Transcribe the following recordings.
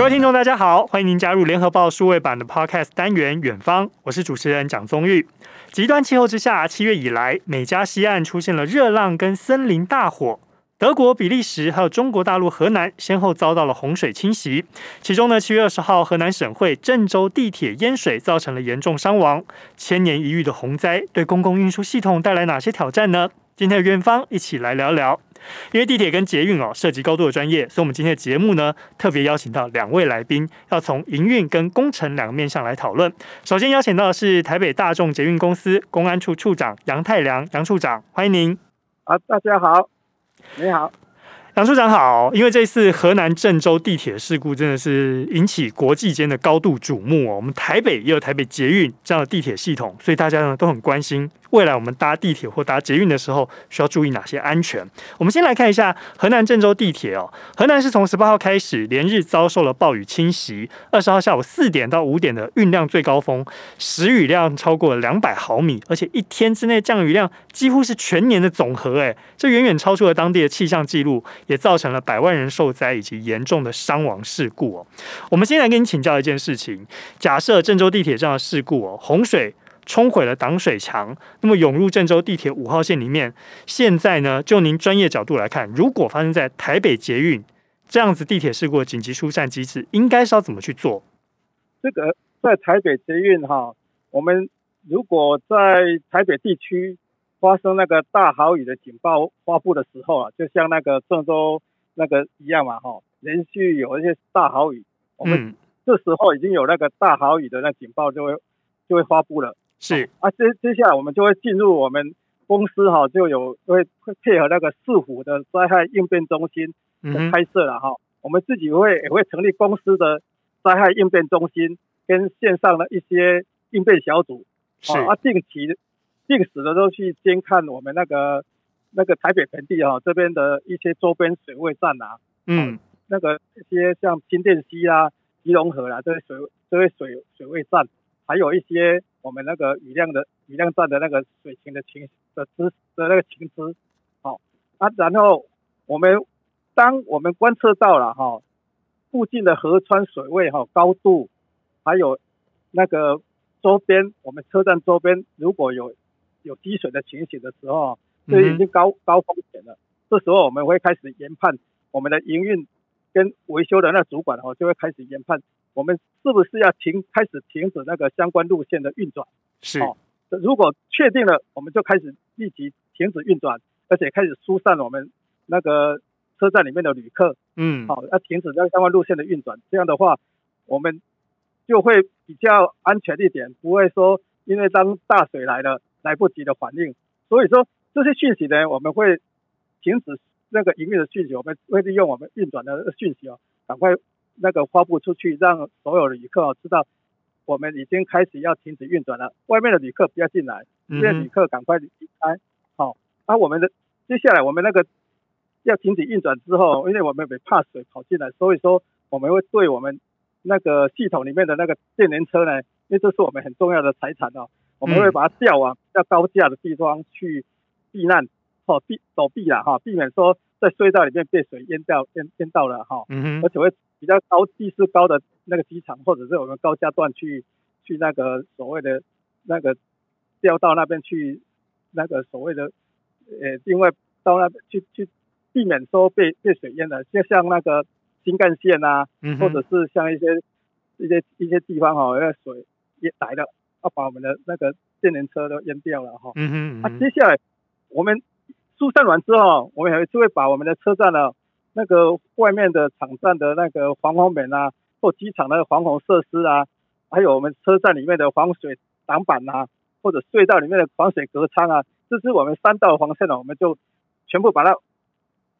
各位听众，大家好，欢迎您加入联合报数位版的 Podcast 单元《远方》，我是主持人蒋宗玉。极端气候之下，七月以来，美加西岸出现了热浪跟森林大火，德国、比利时还有中国大陆河南先后遭到了洪水侵袭。其中呢，七月二十号，河南省会郑州地铁淹水，造成了严重伤亡。千年一遇的洪灾对公共运输系统带来哪些挑战呢？今天的远方一起来聊聊。因为地铁跟捷运哦涉及高度的专业，所以我们今天的节目呢特别邀请到两位来宾，要从营运跟工程两个面向来讨论。首先邀请到的是台北大众捷运公司公安处处长杨太良杨处长，欢迎您。啊，大家好，你好。杨处长好，因为这次河南郑州地铁事故真的是引起国际间的高度瞩目哦。我们台北也有台北捷运这样的地铁系统，所以大家呢都很关心。未来我们搭地铁或搭捷运的时候，需要注意哪些安全？我们先来看一下河南郑州地铁哦。河南是从十八号开始连日遭受了暴雨侵袭，二十号下午四点到五点的运量最高峰，时雨量超过了两百毫米，而且一天之内降雨量几乎是全年的总和，哎，这远远超出了当地的气象记录，也造成了百万人受灾以及严重的伤亡事故哦。我们先来跟你请教一件事情：假设郑州地铁这样的事故哦，洪水。冲毁了挡水墙，那么涌入郑州地铁五号线里面。现在呢，就您专业角度来看，如果发生在台北捷运这样子地铁事故的紧急疏散机制，应该是要怎么去做？这个在台北捷运哈，我们如果在台北地区发生那个大豪雨的警报发布的时候啊，就像那个郑州那个一样嘛哈，连续有一些大豪雨，我们这时候已经有那个大豪雨的那警报就会就会发布了。是。啊，接接下来我们就会进入我们公司哈，就有会会配合那个市府的灾害应变中心的开设了哈。嗯、我们自己会也会成立公司的灾害应变中心，跟线上的一些应变小组，是。啊，定期定时的都去监看我们那个那个台北盆地哈这边的一些周边水位站啊，嗯，那个一些像新店溪啊、吉隆河啦这些水这些水水位站。还有一些我们那个雨量的雨量站的那个水情的情的知的那个情知，好啊，然后我们当我们观测到了哈，附近的河川水位哈高度，还有那个周边我们车站周边如果有有积水的情形的时候，这已经高高风险了。这时候我们会开始研判我们的营运跟维修的那主管哈就会开始研判。我们是不是要停开始停止那个相关路线的运转？是哦，如果确定了，我们就开始立即停止运转，而且开始疏散我们那个车站里面的旅客。嗯，好，要停止那个相关路线的运转。这样的话，我们就会比较安全一点，不会说因为当大水来了来不及的反应。所以说这些讯息呢，我们会停止那个营运的讯息，我们会利用我们运转的讯息哦，赶快。那个发布出去，让所有的旅客知道，我们已经开始要停止运转了。外面的旅客不要进来，这些旅客赶快离开。好，那我们的接下来我们那个要停止运转之后，因为我们也怕水跑进来，所以说我们会对我们那个系统里面的那个电联车呢，因为这是我们很重要的财产哦，我们会把它调往比较高架的地方去避难，哦避躲避了哈，避免说在隧道里面被水淹掉淹淹到了哈，而且会。比较高地势高的那个机场，或者是我们高架段去去那个所谓的那个调到那边去，那个所谓的呃，另外到那边去去避免说被被水淹了，就像那个新干线啊，或者是像一些一些一些地方哈、哦，那水淹来了，要把我们的那个电联车都淹掉了哈。嗯哼。啊，接下来我们疏散完之后，我们还就会把我们的车站呢。那个外面的场站的那个防洪门啊，或机场的防洪设施啊，还有我们车站里面的防水挡板啊，或者隧道里面的防水隔舱啊，这是我们三道防线呢，我们就全部把它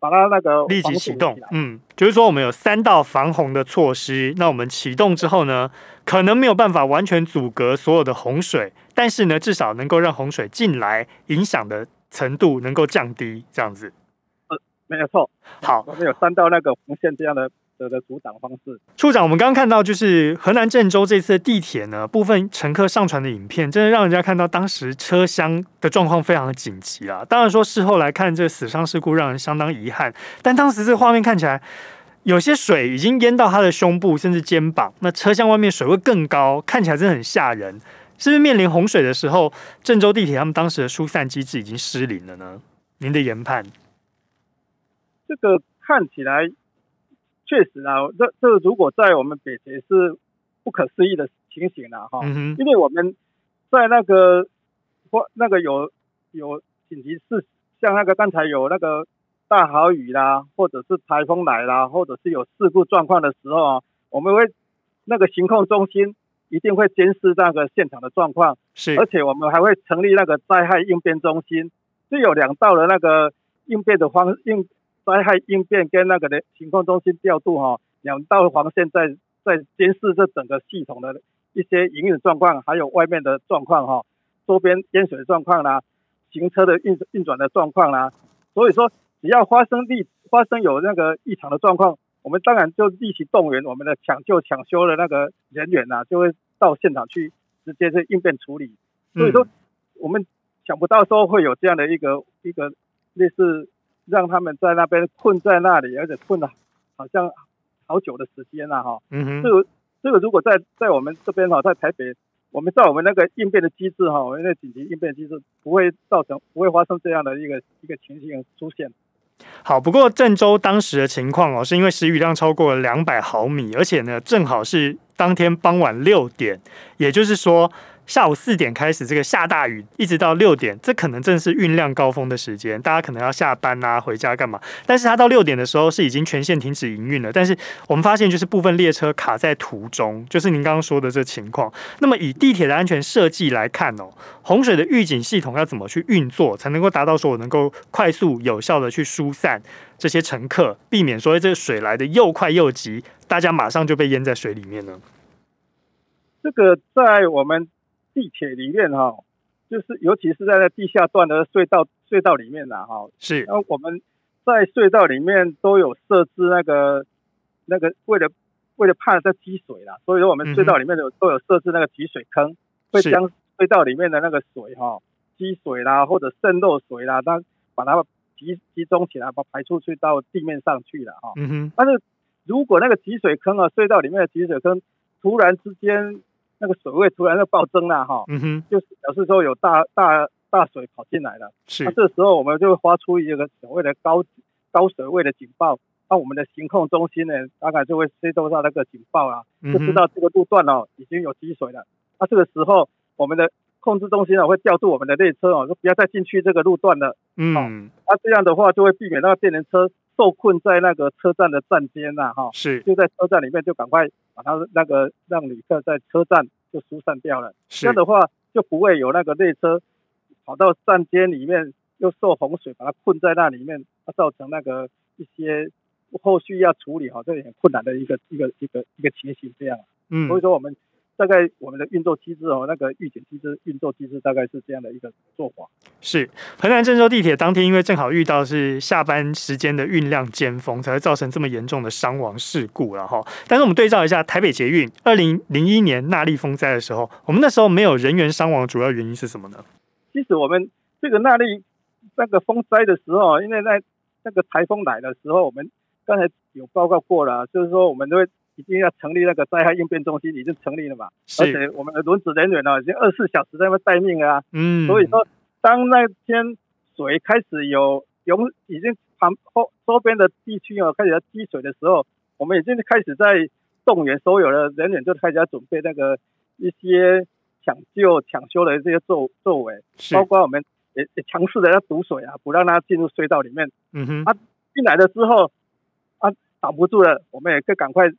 把它那个立即启动。嗯，就是说我们有三道防洪的措施，那我们启动之后呢，可能没有办法完全阻隔所有的洪水，但是呢，至少能够让洪水进来影响的程度能够降低，这样子。呃没有错，好，我们有三道那个红线这样的的的阻挡方式。处长，我们刚刚看到就是河南郑州这次的地铁呢，部分乘客上传的影片，真的让人家看到当时车厢的状况非常的紧急啊。当然说事后来看，这个死伤事故让人相当遗憾，但当时这个画面看起来有些水已经淹到他的胸部甚至肩膀，那车厢外面水位更高，看起来真的很吓人。是不是面临洪水的时候，郑州地铁他们当时的疏散机制已经失灵了呢？您的研判？这个看起来确实啊，这这如果在我们北捷是不可思议的情形了哈，因为我们在那个或那个有有紧急事，像那个刚才有那个大豪雨啦，或者是台风来啦，或者是有事故状况的时候啊，我们会那个行控中心一定会监视那个现场的状况，是，而且我们还会成立那个灾害应变中心，是有两道的那个应变的方应灾害应变跟那个的情况中心调度哈，两道黄线在在监视这整个系统的一些营运状况，还有外面的状况哈，周边淹水的状况啦，行车的运运转的状况啦，所以说只要发生地发生有那个异常的状况，我们当然就立即动员我们的抢救抢修的那个人员呐，就会到现场去直接去应变处理。所以说我们想不到说会有这样的一个一个类似。让他们在那边困在那里，而且困了好像好久的时间了哈。嗯哼。这个这个如果在在我们这边哈，在台北，我们在我们那个应变的机制哈，我们那紧急应变机制不会造成不会发生这样的一个一个情形出现。好，不过郑州当时的情况哦，是因为时雨量超过了两百毫米，而且呢，正好是当天傍晚六点，也就是说。下午四点开始，这个下大雨，一直到六点，这可能正是运量高峰的时间，大家可能要下班啊，回家干嘛？但是它到六点的时候是已经全线停止营运了。但是我们发现，就是部分列车卡在途中，就是您刚刚说的这情况。那么以地铁的安全设计来看哦，洪水的预警系统要怎么去运作，才能够达到说我能够快速有效的去疏散这些乘客，避免说这个水来的又快又急，大家马上就被淹在水里面呢？这个在我们。地铁里面哈，就是尤其是在那地下段的隧道隧道里面呐哈，是。然后我们在隧道里面都有设置那个那个为了为了怕在积水啦，所以说我们隧道里面有都有设置那个集水坑，会将隧道里面的那个水哈积水啦或者渗漏水啦，它把它集集中起来，把它排出去到地面上去了哈。嗯哼。但是如果那个集水坑啊，隧道里面的集水坑突然之间。那个水位突然就暴增了哈，嗯哼，就是表示说有大大大水跑进来了，是。那这时候我们就会发出一个所谓的高高水位的警报，那我们的行控中心呢，大概就会接收到那个警报啊，就知道这个路段哦已经有积水了。那这个时候我们的控制中心啊会调度我们的列车哦，就不要再进去这个路段了，嗯，那这样的话就会避免那个电联车。受困在那个车站的站间呐，哈，是就在车站里面，就赶快把他那个让旅客在车站就疏散掉了。是这样的话，就不会有那个列车跑到站间里面，又受洪水把它困在那里面，它造成那个一些后续要处理好，这也很困难的一个一个一个一个情形。这样，嗯，所以说我们。大概我们的运作机制哦，那个预警机制、运作机制大概是这样的一个做法。是，河南郑州地铁当天因为正好遇到是下班时间的运量尖峰，才会造成这么严重的伤亡事故了哈。但是我们对照一下台北捷运二零零一年纳莉风灾的时候，我们那时候没有人员伤亡，主要原因是什么呢？其实我们这个纳莉那个风灾的时候，因为在那个台风来的时候，我们刚才有报告过了，就是说我们都会。已经要成立那个灾害应变中心，已经成立了嘛？是。而且我们的轮值人员呢，已经二十四小时在那边待命啊。嗯。所以说，当那天水开始有涌，已经旁后周边的地区啊开始要积水的时候，我们已经开始在动员所有的人员，就开始要准备那个一些抢救、抢修的这些作作为，包括我们也也强势的要堵水啊，不让它进入隧道里面。嗯哼。啊，进来了之后，啊，挡不住了，我们也更赶快。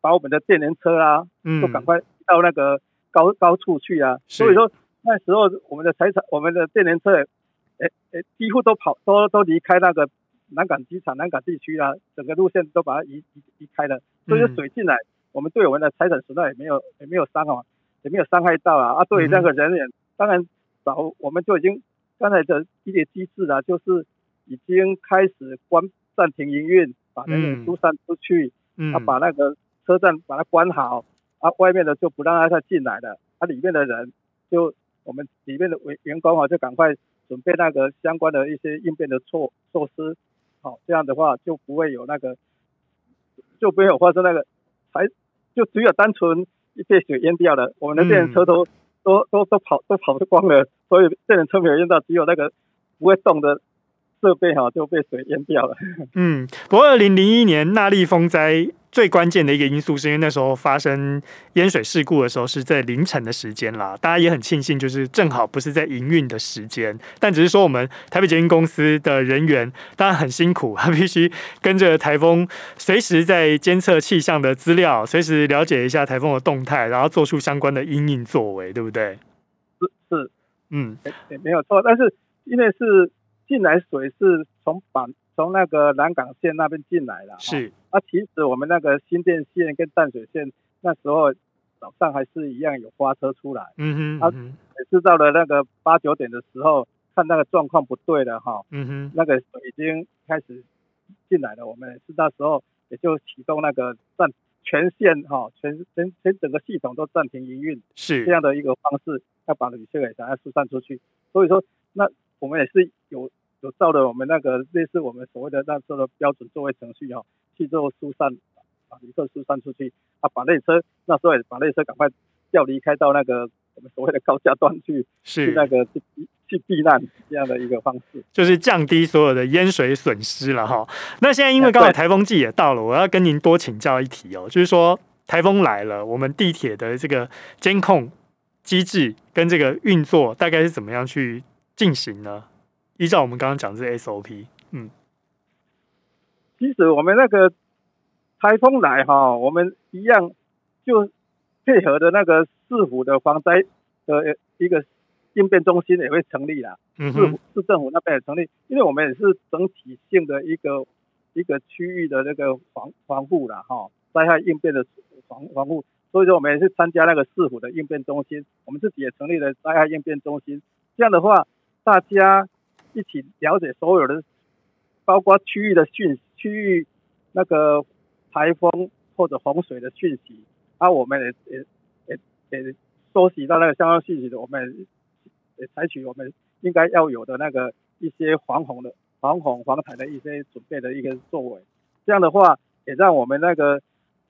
把我们的电联车啊，都赶快到那个高高处去啊。所以说那时候我们的财产，我们的电联车，诶诶，几乎都跑，都都离开那个南港机场、南港地区啊，整个路线都把它移移移开了。所以说水进来，我们对我们的财产损害也没有也没有伤啊，也没有伤害到啊。啊，对于那个人员，当然早我们就已经刚才的一些机制啊，就是已经开始关暂停营运，把人员疏散出去，啊，把那个。车站把它关好，啊，外面的就不让他再进来了，啊，里面的人就我们里面的员员工啊，就赶快准备那个相关的一些应变的措措施，好，这样的话就不会有那个就不会有发生那个，还就只有单纯被水淹掉了。我们的电车都、嗯、都都都跑都跑光了，所以电能车没有淹到，只有那个不会动的设备哈就被水淹掉了。嗯，不过二零零一年纳莉风灾。最关键的一个因素，是因为那时候发生淹水事故的时候是在凌晨的时间啦。大家也很庆幸，就是正好不是在营运的时间。但只是说，我们台北捷运公司的人员当然很辛苦，他必须跟着台风，随时在监测气象的资料，随时了解一下台风的动态，然后做出相关的因应作为，对不对？是是，嗯，也没有错。但是因为是进来水是从板。从那个南港线那边进来了，是。啊，其实我们那个新店线跟淡水线那时候早上还是一样有花车出来，嗯哼，啊，也是到了那个八九点的时候，看那个状况不对了哈，嗯哼，那个水已经开始进来了，我们是那时候也就启动那个暂全线哈，全全全整个系统都暂停营运，是这样的一个方式，要把旅客给大家疏散出去。所以说，那我们也是有。有照着我们那个类似我们所谓的那时候的标准作业程序哈，去做疏散，把旅客疏散出去，啊，把列车那时候也把列车赶快调离开到那个我们所谓的高架段去，是去那个去去避难这样的一个方式，就是降低所有的淹水损失了哈。那现在因为刚好台风季也到了，我要跟您多请教一题哦，就是说台风来了，我们地铁的这个监控机制跟这个运作大概是怎么样去进行呢？依照我们刚刚讲的这 SOP，嗯，其实我们那个台风来哈，我们一样就配合的那个市府的防灾的一个应变中心也会成立了，市市政府那边也成立，因为我们也是整体性的一个一个区域的那个防防护啦哈，灾害应变的防防护，所以说我们也是参加那个市府的应变中心，我们自己也成立了灾害应变中心，这样的话大家。一起了解所有的，包括区域的讯区域那个台风或者洪水的讯息，啊，我们也也也也收集到那个相关讯息的，我们也采取我们应该要有的那个一些防洪的防洪防台的一些准备的一个作为，这样的话也让我们那个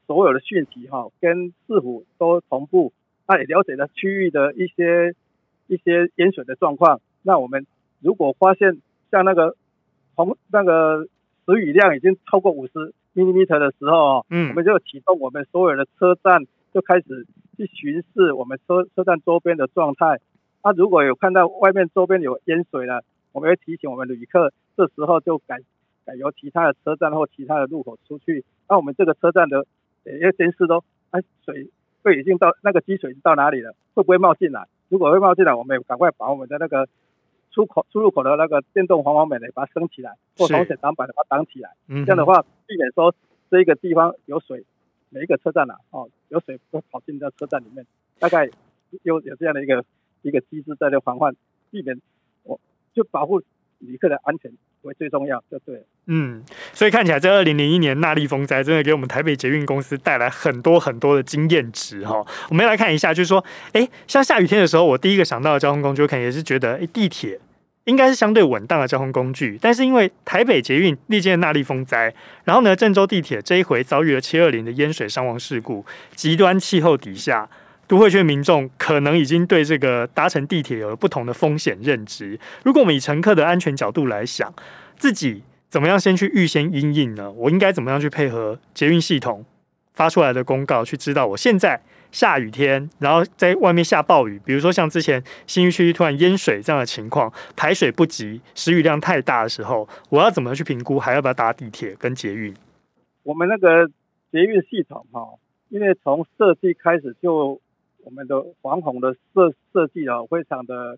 所有的讯息哈跟市府都同步，啊，也了解了区域的一些一些淹水的状况，那我们。如果发现像那个红那个时雨量已经超过五十 mm 的时候，嗯，我们就启动我们所有的车站，就开始去巡视我们车车站周边的状态。那如果有看到外面周边有淹水了，我们会提醒我们旅客，这时候就改改由其他的车站或其他的路口出去。那我们这个车站的也要监视都，哎，水会已经到那个积水到哪里了？会不会冒进来？如果会冒进来，我们也赶快把我们的那个。出口出入口的那个电动防滑门呢，把它升起来，或保险挡板的把它挡起来。嗯，这样的话避免说这一个地方有水，每一个车站呐、啊，哦，有水会跑进到车站里面。大概有有这样的一个一个机制在这防范，避免我就保护旅客的安全为最重要，就对了。嗯，所以看起来，在二零零一年那莉风灾真的给我们台北捷运公司带来很多很多的经验值哈。我们来看一下，就是说，哎，像下雨天的时候，我第一个想到的交通工具，我可能也是觉得，哎，地铁应该是相对稳当的交通工具。但是因为台北捷运历经了纳莉风灾，然后呢，郑州地铁这一回遭遇了七二零的淹水伤亡事故，极端气候底下，都会区民众可能已经对这个搭乘地铁有了不同的风险认知。如果我们以乘客的安全角度来想，自己。怎么样先去预先应应呢？我应该怎么样去配合捷运系统发出来的公告，去知道我现在下雨天，然后在外面下暴雨，比如说像之前信义区突然淹水这样的情况，排水不及，时雨量太大的时候，我要怎么去评估，还要不要搭地铁跟捷运？我们那个捷运系统哈，因为从设计开始就我们的防洪的设设计啊，非常的。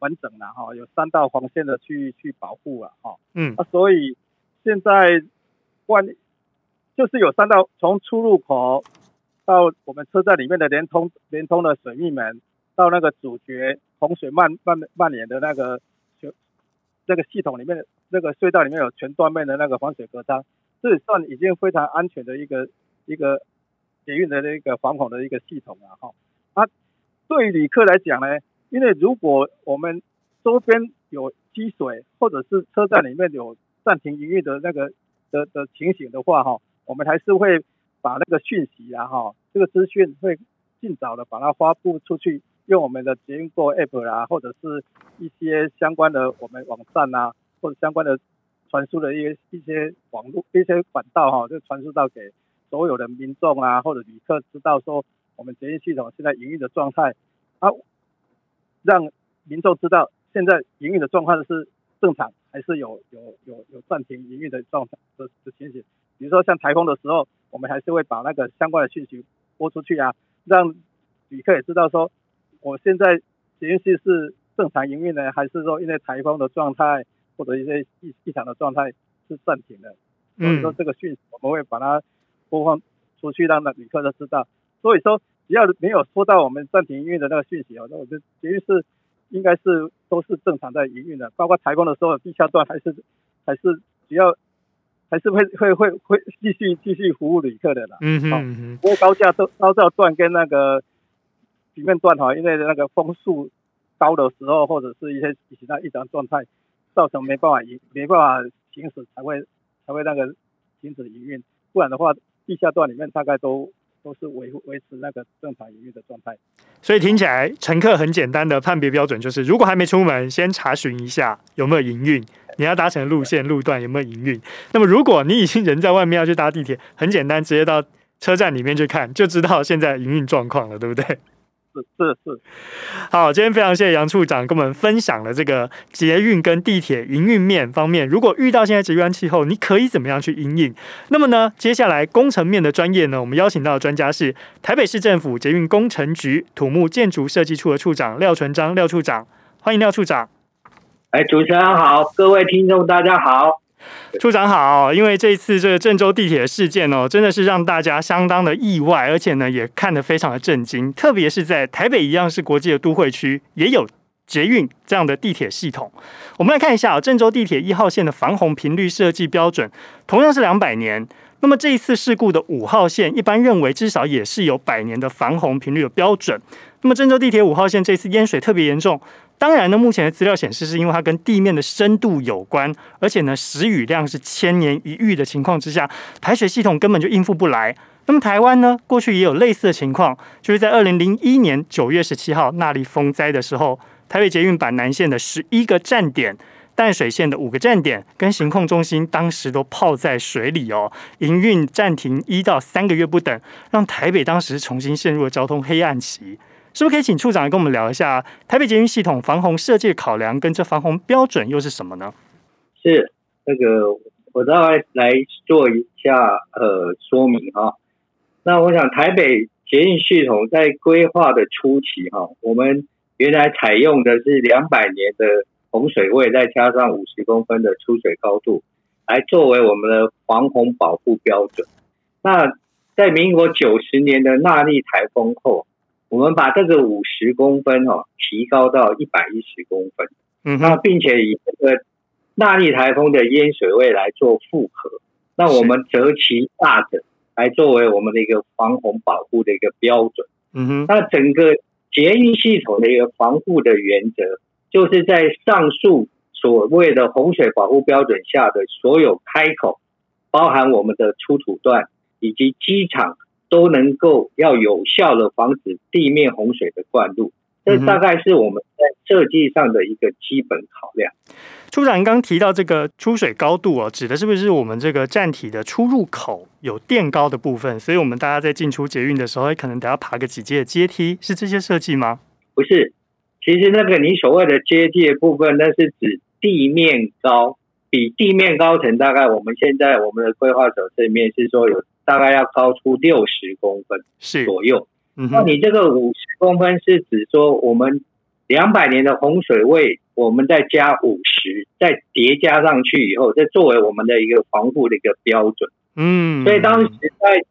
完整了哈，有三道防线的去去保护了哈，嗯，啊，所以现在万就是有三道，从出入口到我们车站里面的连通连通的水密门，到那个主角洪水漫漫蔓延的那个就那个系统里面那个隧道里面有全断面的那个防水隔舱，这算已经非常安全的一个一个捷运的那个防洪的一个系统了哈。啊，对于旅客来讲呢？因为如果我们周边有积水，或者是车站里面有暂停营运的那个的的情形的话，哈，我们还是会把那个讯息啊哈，这个资讯会尽早的把它发布出去，用我们的捷运 GO App 啦，或者是一些相关的我们网站啊，或者相关的传输的一些一些网络一些管道哈，就传输到给所有的民众啊或者旅客知道说我们捷运系统现在营运的状态啊，让民众知道现在营运的状况是正常还是有有有有暂停营运的状态的的情形。比如说像台风的时候，我们还是会把那个相关的讯息播出去啊，让旅客也知道说，我现在捷运系是正常营运呢，还是说因为台风的状态或者一些异异常的状态是暂停的。所以说这个讯息我们会把它播放出去，让那旅客都知道。所以说只要没有收到我们暂停营运的那个讯息哦，那我觉得捷运是应该是都是正常在营运的，包括台风的时候地下段还是还是只要。还是会会会会继续继续服务旅客的啦。嗯哼，嗯哼，不过高架都高架段跟那个平面段哈，因为那个风速高的时候，或者是一些其他异常状态，造成没办法营没办法行驶，才会才会那个停止营运。不然的话，地下段里面大概都都是维维持那个正常营运的状态。所以听起来，乘客很简单的判别标准就是，如果还没出门，先查询一下有没有营运。你要搭乘路线路段有没有营运？那么如果你已经人在外面要去搭地铁，很简单，直接到车站里面去看，就知道现在营运状况了，对不对？是是是。好，今天非常谢谢杨处长跟我们分享了这个捷运跟地铁营运面方面，如果遇到现在极端气候，你可以怎么样去因应？那么呢，接下来工程面的专业呢，我们邀请到的专家是台北市政府捷运工程局土木建筑设计处的处长廖纯章廖处长，欢迎廖处长。哎，主持人好，各位听众大家好，处长好。因为这次这个郑州地铁事件哦，真的是让大家相当的意外，而且呢也看得非常的震惊。特别是在台北一样是国际的都会区，也有捷运这样的地铁系统。我们来看一下郑州地铁一号线的防洪频率设计标准，同样是两百年。那么这一次事故的五号线，一般认为至少也是有百年的防洪频率的标准。那么郑州地铁五号线这次淹水特别严重。当然呢，目前的资料显示，是因为它跟地面的深度有关，而且呢，时雨量是千年一遇的情况之下，排水系统根本就应付不来。那么台湾呢，过去也有类似的情况，就是在二零零一年九月十七号那莉风灾的时候，台北捷运板南线的十一个站点、淡水线的五个站点跟行控中心，当时都泡在水里哦，营运暂停一到三个月不等，让台北当时重新陷入了交通黑暗期。是不是可以请处长来跟我们聊一下台北捷运系统防洪设计考量，跟这防洪标准又是什么呢？是那个，我大概来做一下呃说明哈。那我想台北捷运系统在规划的初期哈，我们原来采用的是两百年的洪水位，再加上五十公分的出水高度，来作为我们的防洪保护标准。那在民国九十年的纳莉台风后。我们把这个五十公分哦提高到一百一十公分，嗯，那并且以这个纳利台风的淹水位来做复合，那我们择其大者来作为我们的一个防洪保护的一个标准，嗯哼，那整个捷运系统的一个防护的原则，就是在上述所谓的洪水保护标准下的所有开口，包含我们的出土段以及机场。都能够要有效的防止地面洪水的灌入，这大概是我们在设计上的一个基本考量。处长刚提到这个出水高度哦，指的是不是我们这个站体的出入口有垫高的部分？所以我们大家在进出捷运的时候，可能得要爬个几阶的阶梯，是这些设计吗？不是，其实那个你所谓的阶梯的部分，那是指地面高，比地面高层大概我们现在我们的规划手册里面是说有。大概要高出六十公分是。左右，嗯，那你这个五十公分是指说我们两百年的洪水位，我们再加五十，再叠加上去以后，再作为我们的一个防护的一个标准。嗯，所以当时在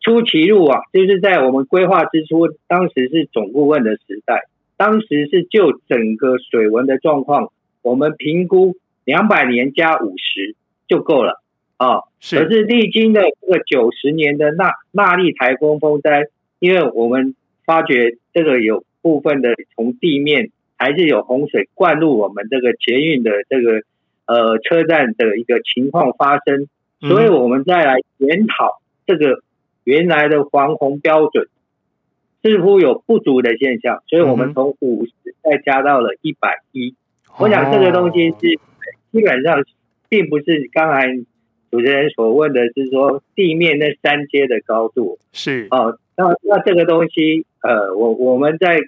初期路啊，就是在我们规划之初，当时是总顾问的时代，当时是就整个水文的状况，我们评估两百年加五十就够了。啊、是，可是历经的这个九十年的纳纳莉台风风灾，因为我们发觉这个有部分的从地面还是有洪水灌入我们这个捷运的这个呃车站的一个情况发生，所以我们再来研讨这个原来的防洪标准似乎有不足的现象，所以我们从五十再加到了一百一。我想这个东西是基本上并不是刚才主持人所问的，是说地面那三阶的高度是哦。那那这个东西呃，我我们在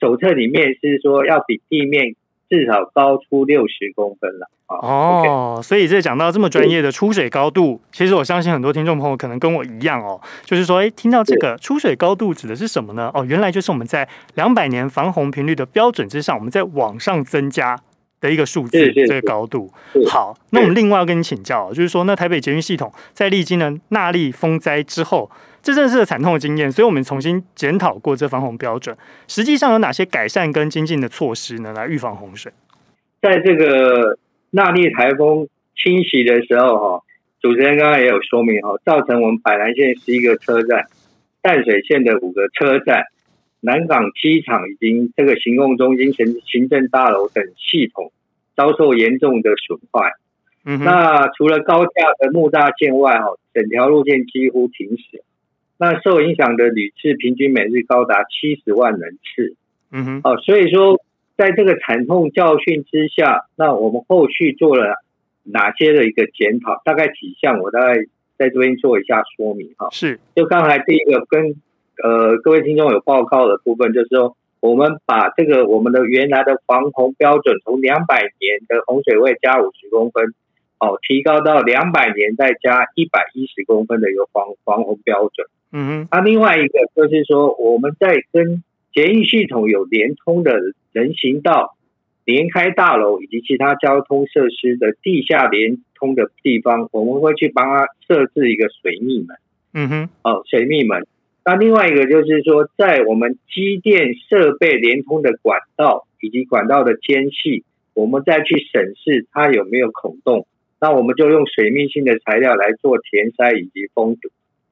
手册里面是说要比地面。至少高出六十公分了哦，所以这讲到这么专业的出水高度，其实我相信很多听众朋友可能跟我一样哦，就是说，哎，听到这个出水高度指的是什么呢？哦，原来就是我们在两百年防洪频率的标准之上，我们在往上增加的一个数字，这个高度。好，那我们另外要跟你请教，就是说，那台北捷运系统在历经了纳莉风灾之后。这真的是个惨痛的经验，所以我们重新检讨过这防洪标准。实际上有哪些改善跟精进的措施呢？来预防洪水？在这个纳莉台风侵袭的时候，哈，主持人刚刚也有说明，哈，造成我们板南线十一个车站、淡水线的五个车站、南港机场已经这个行动中心、行行政大楼等系统遭受严重的损坏。嗯，那除了高架的木栅线外，哈，整条路线几乎停驶。那受影响的旅次平均每日高达七十万人次，嗯哼，哦，所以说在这个惨痛教训之下，那我们后续做了哪些的一个检讨？大概几项，我大概在这边做一下说明哈。是，就刚才第一个跟呃各位听众有报告的部分，就是说我们把这个我们的原来的防洪标准从两百年的洪水位加五十公分，哦，提高到两百年再加一百一十公分的一个防防洪标准。嗯哼，那另外一个就是说，我们在跟捷运系统有连通的人行道、连开大楼以及其他交通设施的地下连通的地方，我们会去帮他设置一个水密门。嗯哼，哦，水密门。那另外一个就是说，在我们机电设备连通的管道以及管道的间隙，我们再去审视它有没有孔洞，那我们就用水密性的材料来做填塞以及封堵。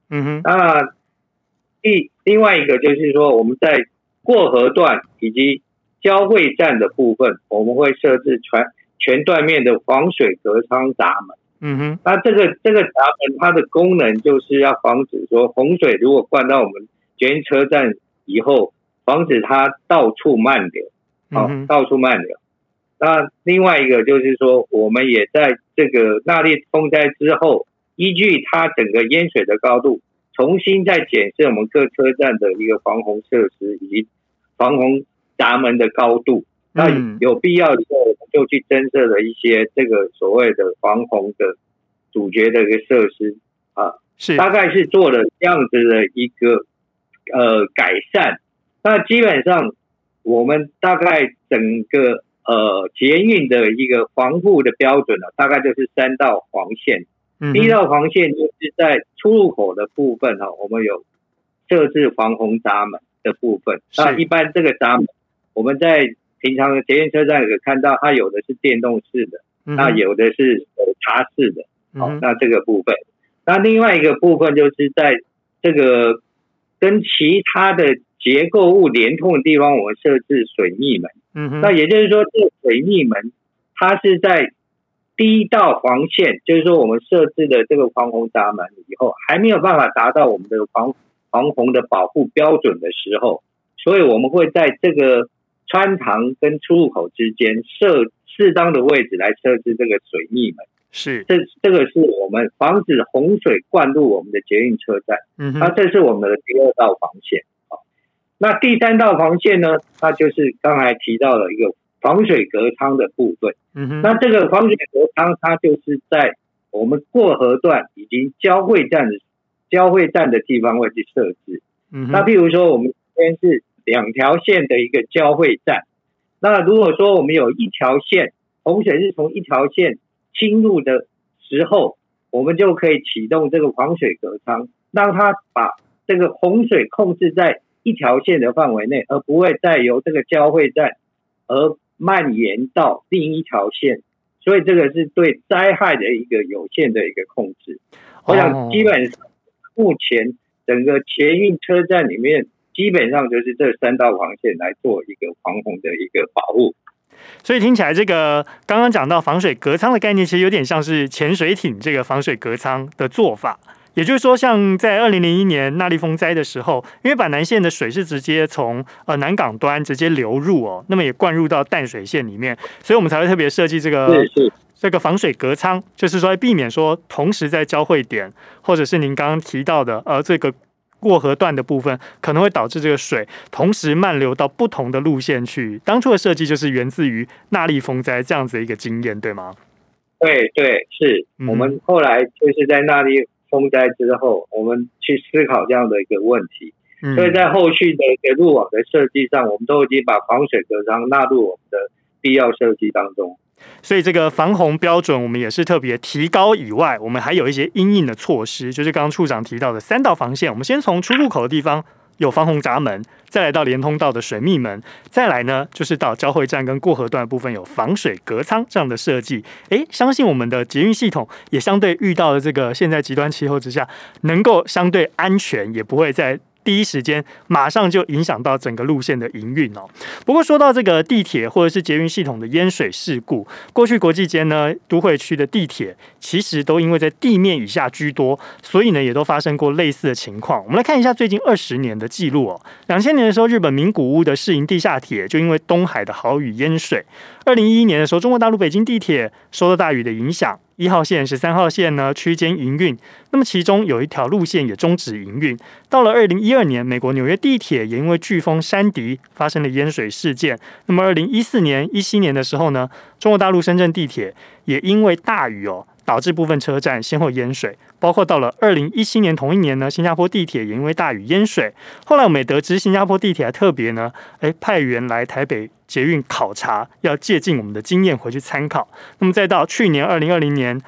嗯哼，那另另外一个就是说，我们在过河段以及交汇站的部分，我们会设置全全断面的防水隔舱闸门。嗯哼，那这个这个闸门它的功能就是要防止说洪水如果灌到我们捷运车站以后，防止它到处漫流，好，到处漫流。那另外一个就是说，我们也在这个纳莉风灾之后。依据它整个淹水的高度，重新再检视我们各车站的一个防洪设施以及防洪闸门的高度。那有必要的时候，我们就去增设了一些这个所谓的防洪的主角的一个设施啊，是大概是做了这样子的一个呃改善。那基本上我们大概整个呃捷运的一个防护的标准呢，大概就是三道防线。第一道防线就是在出入口的部分哈，我们有设置防洪闸门的部分。那一般这个闸门，我们在平常的捷运车站有看到，它有的是电动式的，那有的是插式的。好，那这个部分。那另外一个部分就是在这个跟其他的结构物连通的地方，我们设置水密门。嗯，那也就是说，这个水密门它是在。第一道防线就是说，我们设置的这个防洪闸门以后，还没有办法达到我们的防防洪的保护标准的时候，所以我们会在这个穿堂跟出入口之间设适当的位置来设置这个水密门。是，这这个是我们防止洪水灌入我们的捷运车站。嗯，那这是我们的第二道防线。好，那第三道防线呢？它就是刚才提到了一个。防水隔舱的部分，嗯哼，那这个防水隔舱，它就是在我们过河段以及交汇站的交汇站的地方会去设置。嗯，那譬如说，我们这边是两条线的一个交汇站，那如果说我们有一条线洪水是从一条线侵入的时候，我们就可以启动这个防水隔舱，让它把这个洪水控制在一条线的范围内，而不会再由这个交汇站而蔓延到另一条线，所以这个是对灾害的一个有限的一个控制。我想基本上目前整个捷运车站里面，基本上就是这三道防线来做一个防洪的一个保护。所以听起来这个刚刚讲到防水隔舱的概念，其实有点像是潜水艇这个防水隔舱的做法。也就是说，像在二零零一年那莉风灾的时候，因为板南线的水是直接从呃南港端直接流入哦，那么也灌入到淡水线里面，所以我们才会特别设计这个这个防水隔舱，就是说避免说同时在交汇点，或者是您刚刚提到的呃这个过河段的部分，可能会导致这个水同时漫流到不同的路线去。当初的设计就是源自于纳莉风灾这样子的一个经验，对吗？对对，是我们后来就是在纳莉。风灾之后，我们去思考这样的一个问题，嗯、所以在后续的一个路网的设计上，我们都已经把防水隔舱纳入我们的必要设计当中。所以这个防洪标准，我们也是特别提高以外，我们还有一些因应的措施，就是刚刚处长提到的三道防线。我们先从出入口的地方。有防洪闸门，再来到连通道的水密门，再来呢就是到交汇站跟过河段部分有防水隔舱这样的设计。诶，相信我们的捷运系统也相对遇到了这个现在极端气候之下，能够相对安全，也不会在。第一时间马上就影响到整个路线的营运哦。不过说到这个地铁或者是捷运系统的淹水事故，过去国际间呢都会区的地铁其实都因为在地面以下居多，所以呢也都发生过类似的情况。我们来看一下最近二十年的记录哦。两千年的时候，日本名古屋的世营地下铁就因为东海的豪雨淹水。二零一一年的时候，中国大陆北京地铁受到大雨的影响。一号线、十三号线呢区间营运，那么其中有一条路线也终止营运。到了二零一二年，美国纽约地铁也因为飓风山迪发生了淹水事件。那么二零一四年、一七年的时候呢，中国大陆深圳地铁也因为大雨哦。导致部分车站先后淹水，包括到了二零一七年同一年呢，新加坡地铁也因为大雨淹水。后来我们也得知，新加坡地铁还特别呢，诶派员来台北捷运考察，要借鉴我们的经验回去参考。那么再到去年二零二零年，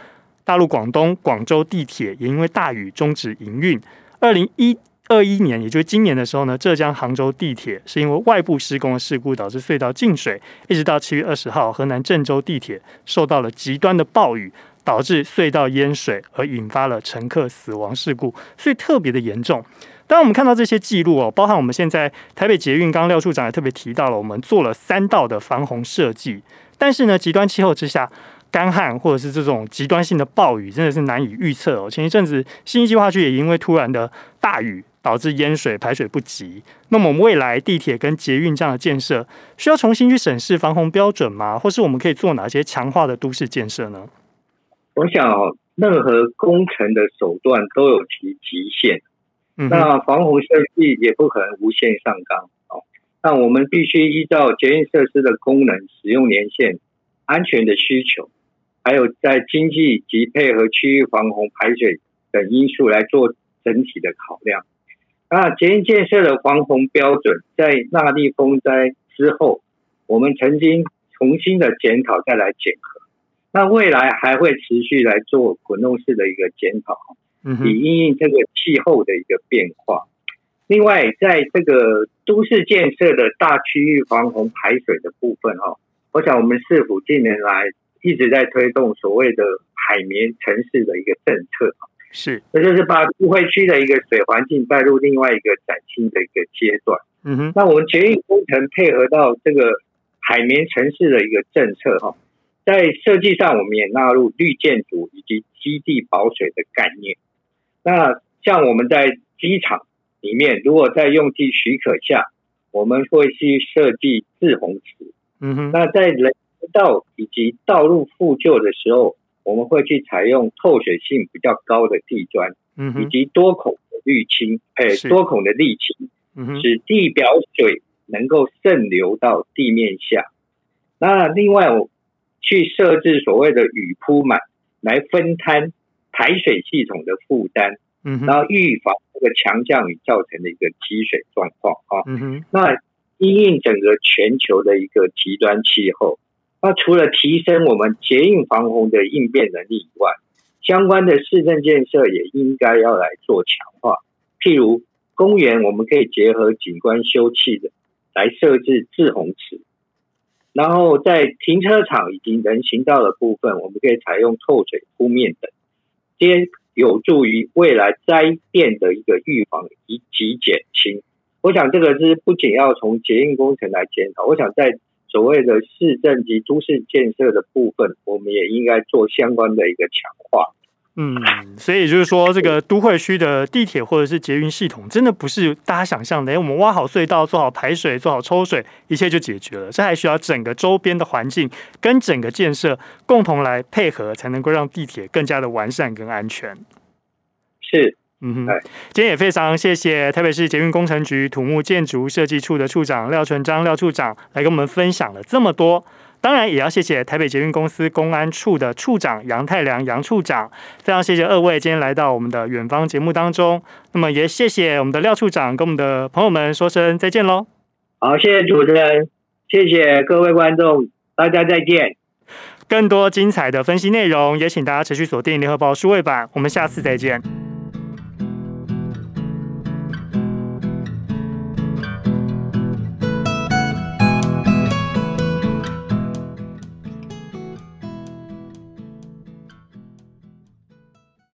大陆广东广州地铁也因为大雨终止营运。二零一二一年，也就是今年的时候呢，浙江杭州地铁是因为外部施工的事故导致隧道进水，一直到七月二十号，河南郑州地铁受到了极端的暴雨。导致隧道淹水而引发了乘客死亡事故，所以特别的严重。当我们看到这些记录哦，包含我们现在台北捷运，刚刚廖处长也特别提到了，我们做了三道的防洪设计。但是呢，极端气候之下，干旱或者是这种极端性的暴雨，真的是难以预测哦。前一阵子信义计划区也因为突然的大雨导致淹水排水不及。那么我们未来地铁跟捷运这样的建设，需要重新去审视防洪标准吗？或是我们可以做哪些强化的都市建设呢？我想哦，任何工程的手段都有其极限，嗯、那防洪设计也不可能无限上纲哦。那我们必须依照捷运设施的功能、使用年限、安全的需求，还有在经济及配合区域防洪排水等因素来做整体的考量。那捷运建设的防洪标准，在纳莉风灾之后，我们曾经重新的检讨，再来检核。那未来还会持续来做滚动式的一个检讨，以应应这个气候的一个变化。另外，在这个都市建设的大区域防洪排水的部分，哈，我想我们市府近年来一直在推动所谓的海绵城市的一个政策，是，这就是把都会区的一个水环境带入另外一个崭新的一个阶段。嗯哼，那我们捷运工程配合到这个海绵城市的一个政策，哈。在设计上，我们也纳入绿建筑以及基地保水的概念。那像我们在机场里面，如果在用地许可下，我们会去设计滞洪池。嗯哼。那在人道以及道路复旧的时候，我们会去采用透水性比较高的地砖，嗯，以及多孔的滤清，哎，多孔的沥青，嗯，使地表水能够渗流到地面下。那另外我。去设置所谓的雨铺满，来分摊排水系统的负担，嗯，然后预防这个强降雨造成的一个积水状况啊。嗯哼，那因应整个全球的一个极端气候，那除了提升我们捷运防洪的应变能力以外，相关的市政建设也应该要来做强化。譬如公园，我们可以结合景观休憩的来设置滞洪池。然后在停车场以及人行道的部分，我们可以采用透水铺面等，皆有助于未来灾变的一个预防以及减轻。我想这个是不仅要从捷运工程来检讨，我想在所谓的市政及都市建设的部分，我们也应该做相关的一个强化。嗯，所以就是说，这个都会区的地铁或者是捷运系统，真的不是大家想象的，哎，我们挖好隧道、做好排水、做好抽水，一切就解决了。这还需要整个周边的环境跟整个建设共同来配合，才能够让地铁更加的完善跟安全。是，嗯哼，今天也非常谢谢台北市捷运工程局土木建筑设计处的处长廖纯章廖处长来跟我们分享了这么多。当然也要谢谢台北捷运公司公安处的处长杨太良杨处长，非常谢谢二位今天来到我们的远方节目当中。那么也谢谢我们的廖处长跟我们的朋友们说声再见喽。好，谢谢主持人，谢谢各位观众，大家再见。更多精彩的分析内容，也请大家持续锁定联合报数位版。我们下次再见。